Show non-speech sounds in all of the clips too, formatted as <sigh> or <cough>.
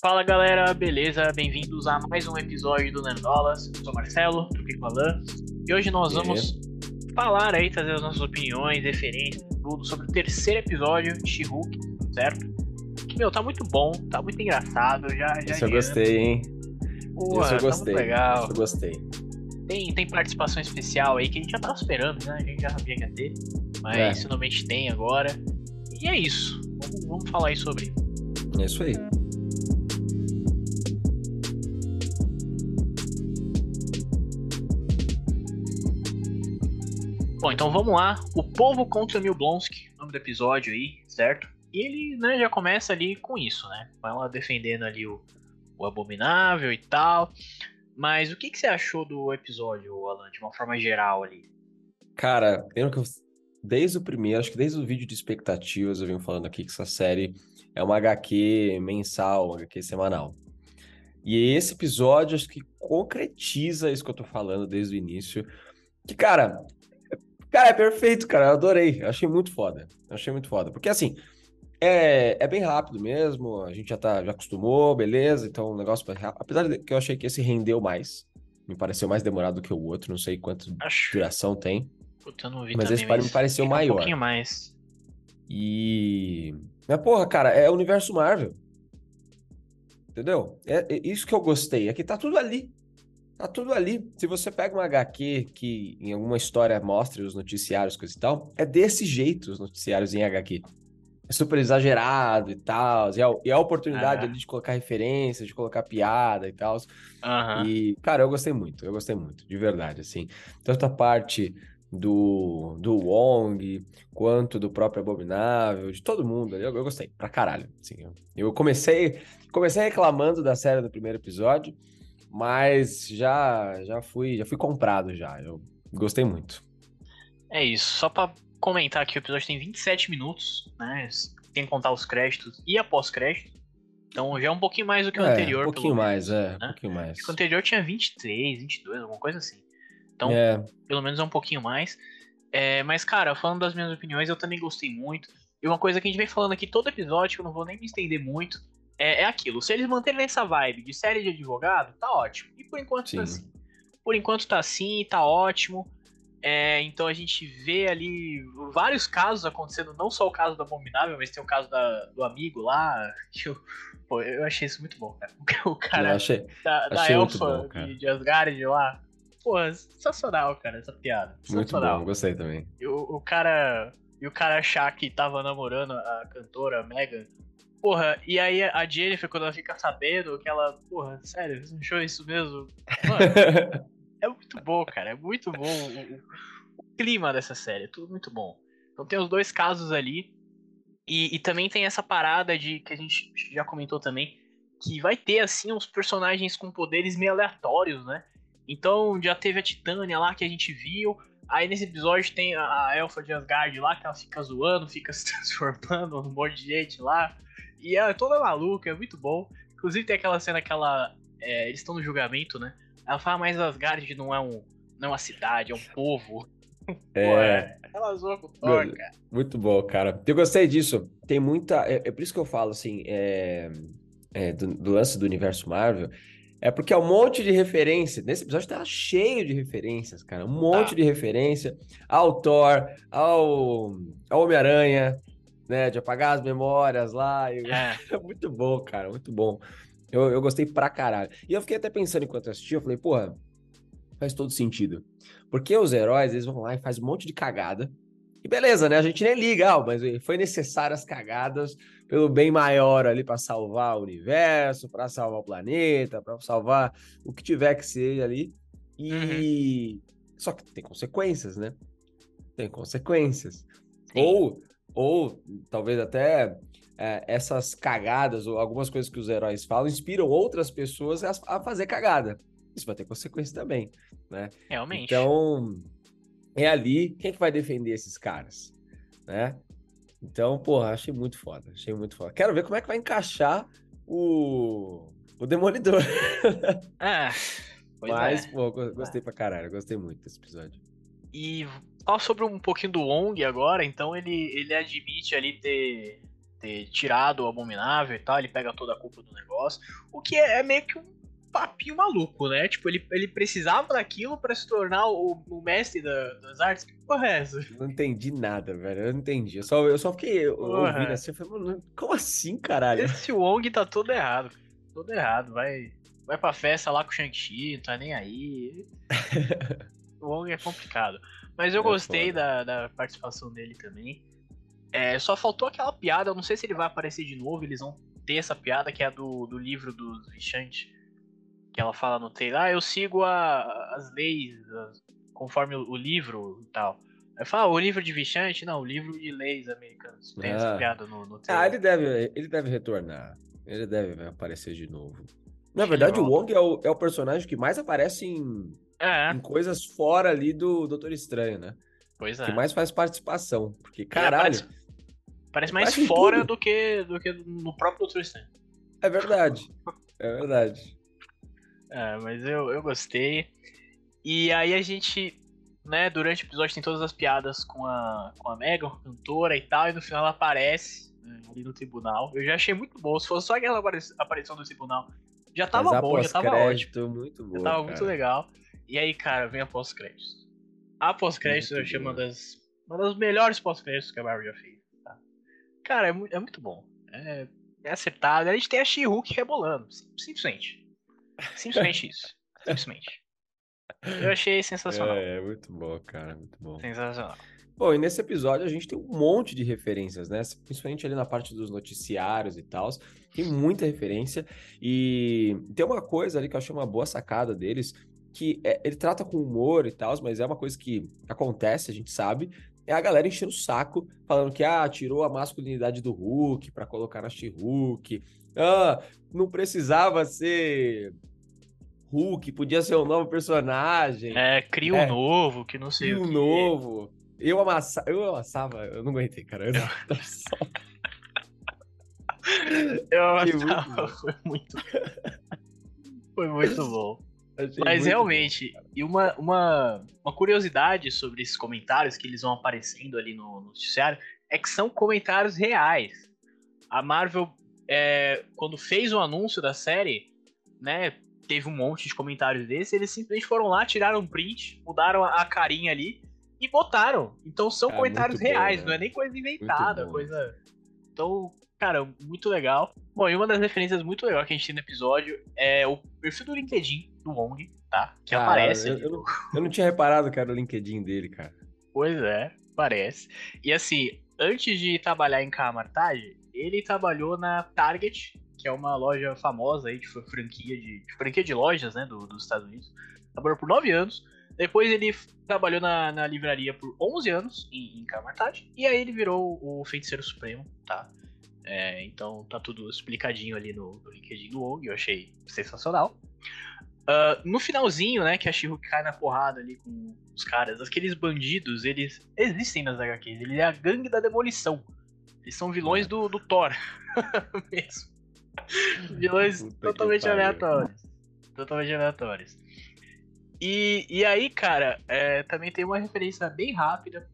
Fala galera, beleza? Bem-vindos a mais um episódio do Nerdolas. Eu sou Marcelo, do Picolan. E hoje nós vamos falar aí, trazer as nossas opiniões, referências, tudo sobre o terceiro episódio de She-Hulk, certo? Que, meu, tá muito bom, tá muito engraçado. Já, já Isso eu gostei, hein? Pô, Isso eu tá gostei. muito legal. Isso eu gostei. Tem, tem participação especial aí que a gente já tava esperando, né? A gente já sabia que ia ter, mas É. finalmente tem agora. E é isso. Vamos, vamos falar aí sobre. É isso aí. Bom, então vamos lá. O Povo contra Mil Blonsky, nome do episódio aí, certo? E ele né, já começa ali com isso, né? Vai lá defendendo ali o, o Abominável e tal. Mas o que, que você achou do episódio, Alan, de uma forma geral ali? Cara, eu desde o primeiro, acho que desde o vídeo de expectativas, eu venho falando aqui que essa série é uma HQ mensal, uma HQ semanal. E esse episódio acho que concretiza isso que eu tô falando desde o início. Que, cara, cara, é perfeito, cara. Eu adorei. Eu achei muito foda. Eu achei muito foda. Porque assim, é, é bem rápido mesmo, a gente já tá, já acostumou, beleza. Então o negócio vai rápido. Apesar de que eu achei que esse rendeu mais. Me pareceu mais demorado do que o outro, não sei quanto Acho. duração tem. Puta, eu não vi Mas esse pare- me pareceu fica maior. Um pouquinho mais. E. Mas, porra, cara, é o universo Marvel. Entendeu? É, é isso que eu gostei. É que tá tudo ali. Tá tudo ali. Se você pega uma HQ que em alguma história mostre os noticiários, coisa e tal, é desse jeito os noticiários em HQ. É super exagerado e tal. E é, e é a oportunidade É. ali de colocar referências, de colocar piada e tal. Aham. E, cara, eu gostei muito, eu gostei muito, de verdade, assim. Tanto a parte do, do Wong, quanto do próprio Abominável, de todo mundo ali, eu, eu gostei, pra caralho, assim. Eu, eu comecei, comecei reclamando da série do primeiro episódio, mas já, já fui, já fui comprado já, eu gostei muito. É isso. Só pra comentar aqui, o episódio tem 27 minutos, né? Tem que contar os créditos e após crédito. Então já é um pouquinho mais do que o É, anterior. um pouquinho mais, é, um né? pouquinho mais. Acho que o anterior tinha 23, 22, alguma coisa assim. Então, É, pelo menos é um pouquinho mais. É, mas, cara, falando das minhas opiniões, eu também gostei muito. E uma coisa que a gente vem falando aqui todo episódio, que eu não vou nem me estender muito, é, é aquilo. Se eles manterem essa vibe de série de advogado, tá ótimo. E por enquanto Sim. tá assim. Por enquanto tá assim, tá ótimo. É, então a gente vê ali vários casos acontecendo, não só o caso do Abominável, mas tem o caso da- do amigo lá. Que eu, pô, eu achei isso muito bom, cara. <laughs> O eu cara achei, da, achei muito elfa bom, de, de Asgard lá. Pô, sensacional, cara, essa piada. muito Sensacional. bom, gostei também. E o, o cara. E o cara achar que tava namorando a cantora Megan. Porra, e aí a Jennifer, quando ela fica sabendo que ela. Porra, sério, você achou isso mesmo? Mano, <laughs> é muito bom, cara. É muito bom o, o- clima dessa série. É tudo muito bom. Então tem os dois casos ali. E, e também tem essa parada de que a gente já comentou também. Que vai ter, assim, uns personagens com poderes meio aleatórios, né? Então já teve a Titânia lá que a gente viu. Aí nesse episódio tem a, a Elfa de Asgard lá, que ela fica zoando, fica <laughs> se transformando, um monte de gente lá. E ela é toda maluca, é muito bom. Inclusive tem aquela cena que ela. é, eles estão no julgamento, né? Ela fala, mas Asgard não é um. Não é uma cidade, é um povo. <laughs> Pô, É. Ela zoa com o Thor, cara. Muito bom, cara. Eu gostei disso. Tem muita. É, é por isso que eu falo, assim, é, é, do, do lance do universo Marvel. É porque é um monte de referência. Nesse episódio tá cheio de referências, cara. Um monte Tá. de referência ao Thor, ao, ao Homem-Aranha, né? De apagar as memórias lá. e- É, <laughs> É muito bom, cara. Muito bom. Eu, eu gostei pra caralho. E eu fiquei até pensando enquanto eu assistia, eu falei, porra, faz todo sentido. Porque os heróis, eles vão lá e fazem um monte de cagada. E beleza, né? A gente nem liga, ah, mas foi necessário as cagadas pelo bem maior ali pra salvar o universo, pra salvar o planeta, pra salvar o que tiver que ser ali. E só que tem consequências, né? Tem consequências. Sim. Ou ou talvez até é, essas cagadas ou algumas coisas que os heróis falam inspiram outras pessoas a, a fazer cagada. Isso vai ter consequência também, né? realmente. Então, é ali quem é que vai defender esses caras, né? Então, porra, achei muito foda, achei muito foda. Quero ver como é que vai encaixar o, o Demolidor. <laughs> Pois Mas, é. pô, go- gostei pra caralho, gostei muito desse episódio. E fala sobre um pouquinho do Wong agora, então ele, ele admite ali ter, ter tirado o abominável e tal, ele pega toda a culpa do negócio. O que é, é meio que um papinho maluco, né? Tipo, ele, ele precisava daquilo para se tornar o, o mestre da, das artes. Que porra é essa? Não entendi nada, velho. Eu não entendi. Eu só, eu só fiquei ouvindo assim. Eu falei, mano, como assim, caralho? Esse Wong tá todo errado. Todo errado. Vai, vai pra festa lá com o Shang-Chi, não tá nem aí. <laughs> o Wong é complicado. Mas eu é gostei da, da participação dele também. É, só faltou aquela piada, eu não sei se ele vai aparecer de novo, eles vão ter essa piada que é do, do livro dos Vichantes que ela fala no trailer, ah, eu sigo a, as leis as, conforme o, o, livro e tal. Aí fala, ah, o livro de Vichante? Não, o livro de leis americanos. Tem ah. essa piada no, no trailer. Ah, ele deve, ele deve retornar. Ele deve aparecer de novo. Na verdade, o Wong é o, é o personagem que mais aparece em, é. em coisas fora ali do Doutor Estranho, né? Pois é. Que mais faz participação. Porque, caralho. Parece, parece, mais fora do que, do que no próprio Doutor Estranho. É verdade. <laughs> É verdade. É, mas eu, eu gostei. E aí a gente, né, durante o episódio tem todas as piadas com a, com a Megan, cantora e tal, e no final ela aparece né, ali no tribunal. Eu já achei muito bom. Se fosse só aquela aparição do tribunal, já tava bom, já tava ótimo. Muito bom, já tava cara. muito legal. E aí, cara, vem a pós-créditos. A pós-créditos eu achei uma das, uma das melhores pós-créditos que a Marvel já fez. Tá? Cara, é, muito, é muito bom. É, é acertado. A gente tem a She-Hulk rebolando, simplesmente. Simplesmente <laughs> isso. Simplesmente. Eu achei sensacional. É, é muito bom, cara. Muito bom. Sensacional. Bom, e nesse episódio a gente tem um monte de referências, né? Principalmente ali na parte dos noticiários e tal. Tem muita referência. E tem uma coisa ali que eu achei uma boa sacada deles, que é, ele trata com humor e tal, mas é uma coisa que acontece, a gente sabe. É a galera enchendo o saco, falando que, ah, tirou a masculinidade do Hulk para colocar na She-Hulk. Ah, não precisava ser Hulk, podia ser um novo personagem. É, cria um é, novo, que não sei cria o um novo. Eu, amassa, eu amassava, eu não aguentei, cara. Eu, eu <laughs> amassava, foi muito... foi muito bom. Mas realmente, bom, e uma, uma, uma curiosidade sobre esses comentários que eles vão aparecendo ali no, no noticiário é que são comentários reais. A Marvel, é, quando fez o anúncio da série, né, teve um monte de comentários desses, eles simplesmente foram lá, tiraram um print, mudaram a carinha ali e botaram. Então são é, comentários reais, bom, né? não é nem coisa inventada, coisa. Então, cara, muito legal. Bom, e uma das referências muito legal que a gente tem no episódio é o perfil do LinkedIn do Wong, tá? Que cara, aparece. Eu, eu, não, eu não tinha reparado que era o LinkedIn dele, cara. Pois é, parece. E assim, antes de trabalhar em Camartage, ele trabalhou na Target, que é uma loja famosa aí de franquia de, de franquia de lojas, né, do, dos Estados Unidos. Trabalhou por 9 anos. Depois ele trabalhou na, na livraria por 11 anos em, em Kamatati. E aí ele virou o Feiticeiro Supremo, tá? É, então tá tudo explicadinho ali no, no LinkedIn do Wong, eu achei sensacional. Uh, no finalzinho, né, que a Shihu cai na porrada ali com os caras, aqueles bandidos, eles existem nas HQs, ele é a gangue da demolição. Eles são vilões do, do Thor <laughs> mesmo. Vilões totalmente aleatórios. Totalmente aleatórios. E, e aí, cara, é, também tem uma referência bem rápida.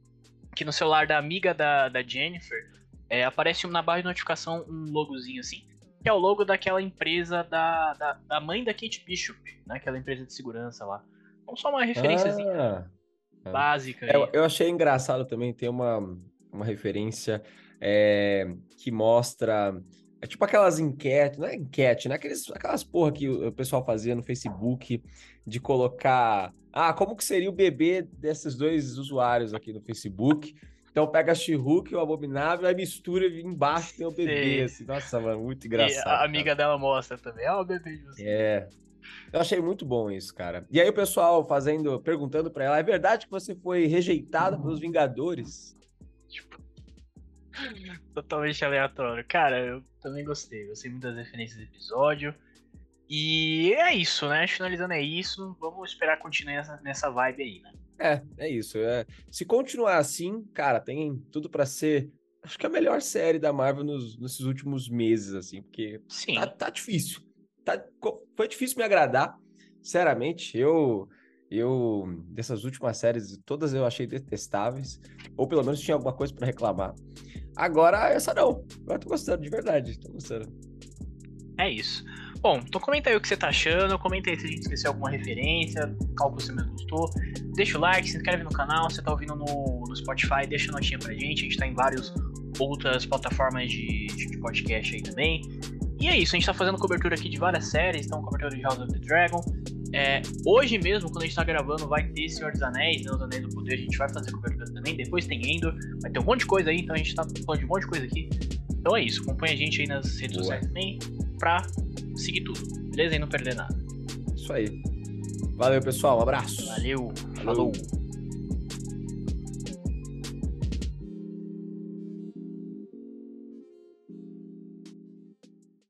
Que no celular da amiga da, da Jennifer é, aparece na barra de notificação um logozinho assim. Que é o logo daquela empresa da, da, da mãe da Kate Bishop, né? Aquela empresa de segurança lá. Então só uma referência ah, básica. É, eu achei engraçado também, tem uma, uma referência é, que mostra é tipo aquelas enquetes, não é enquete, né? Aqueles, aquelas porra que o pessoal fazia no Facebook de colocar. Ah, como que seria o bebê desses dois usuários aqui no Facebook? Então pega a She-Hulk, o Abominável, aí mistura e embaixo tem o bebê, assim. Nossa, mano, muito engraçado. E a amiga cara. dela mostra também, ó, o bebê de você. É. Eu achei muito bom isso, cara. E aí o pessoal fazendo, perguntando para ela, é verdade que você foi rejeitada pelos Vingadores? Tipo, <laughs> Totalmente aleatório. Cara, eu também gostei. Gostei muito das referências do episódio. E é isso, né? Finalizando é isso. Vamos esperar continuar nessa, nessa vibe aí, né? É, é isso. É. Se continuar assim, cara, tem tudo para ser. Acho que a melhor série da Marvel nos, nesses últimos meses, assim, porque Sim. Tá, tá difícil. Tá, foi difícil me agradar. Sinceramente, eu eu dessas últimas séries, todas eu achei detestáveis, ou pelo menos tinha alguma coisa para reclamar. Agora essa não. Agora tô gostando, de verdade. Tô gostando. É isso. Bom, então comenta aí o que você tá achando, comenta aí se a gente esqueceu alguma referência, qual que você mais gostou. Deixa o like, se inscreve no canal, se você tá ouvindo no, no Spotify, deixa a notinha pra gente, a gente tá em várias outras plataformas de, de podcast aí também. E é isso, a gente tá fazendo cobertura aqui de várias séries, então cobertura de House of the Dragon. É, hoje mesmo, quando a gente tá gravando, vai ter Senhor dos Anéis, né, Os Anéis do Poder, a gente vai fazer cobertura também. Depois tem Endor, vai ter um monte de coisa aí, então a gente tá falando de um monte de coisa aqui. Então é isso, acompanha a gente aí nas redes Boa. sociais também pra seguir tudo, beleza? E não perder nada. Isso aí. Valeu, pessoal. Um abraço. Valeu, Falou. falou.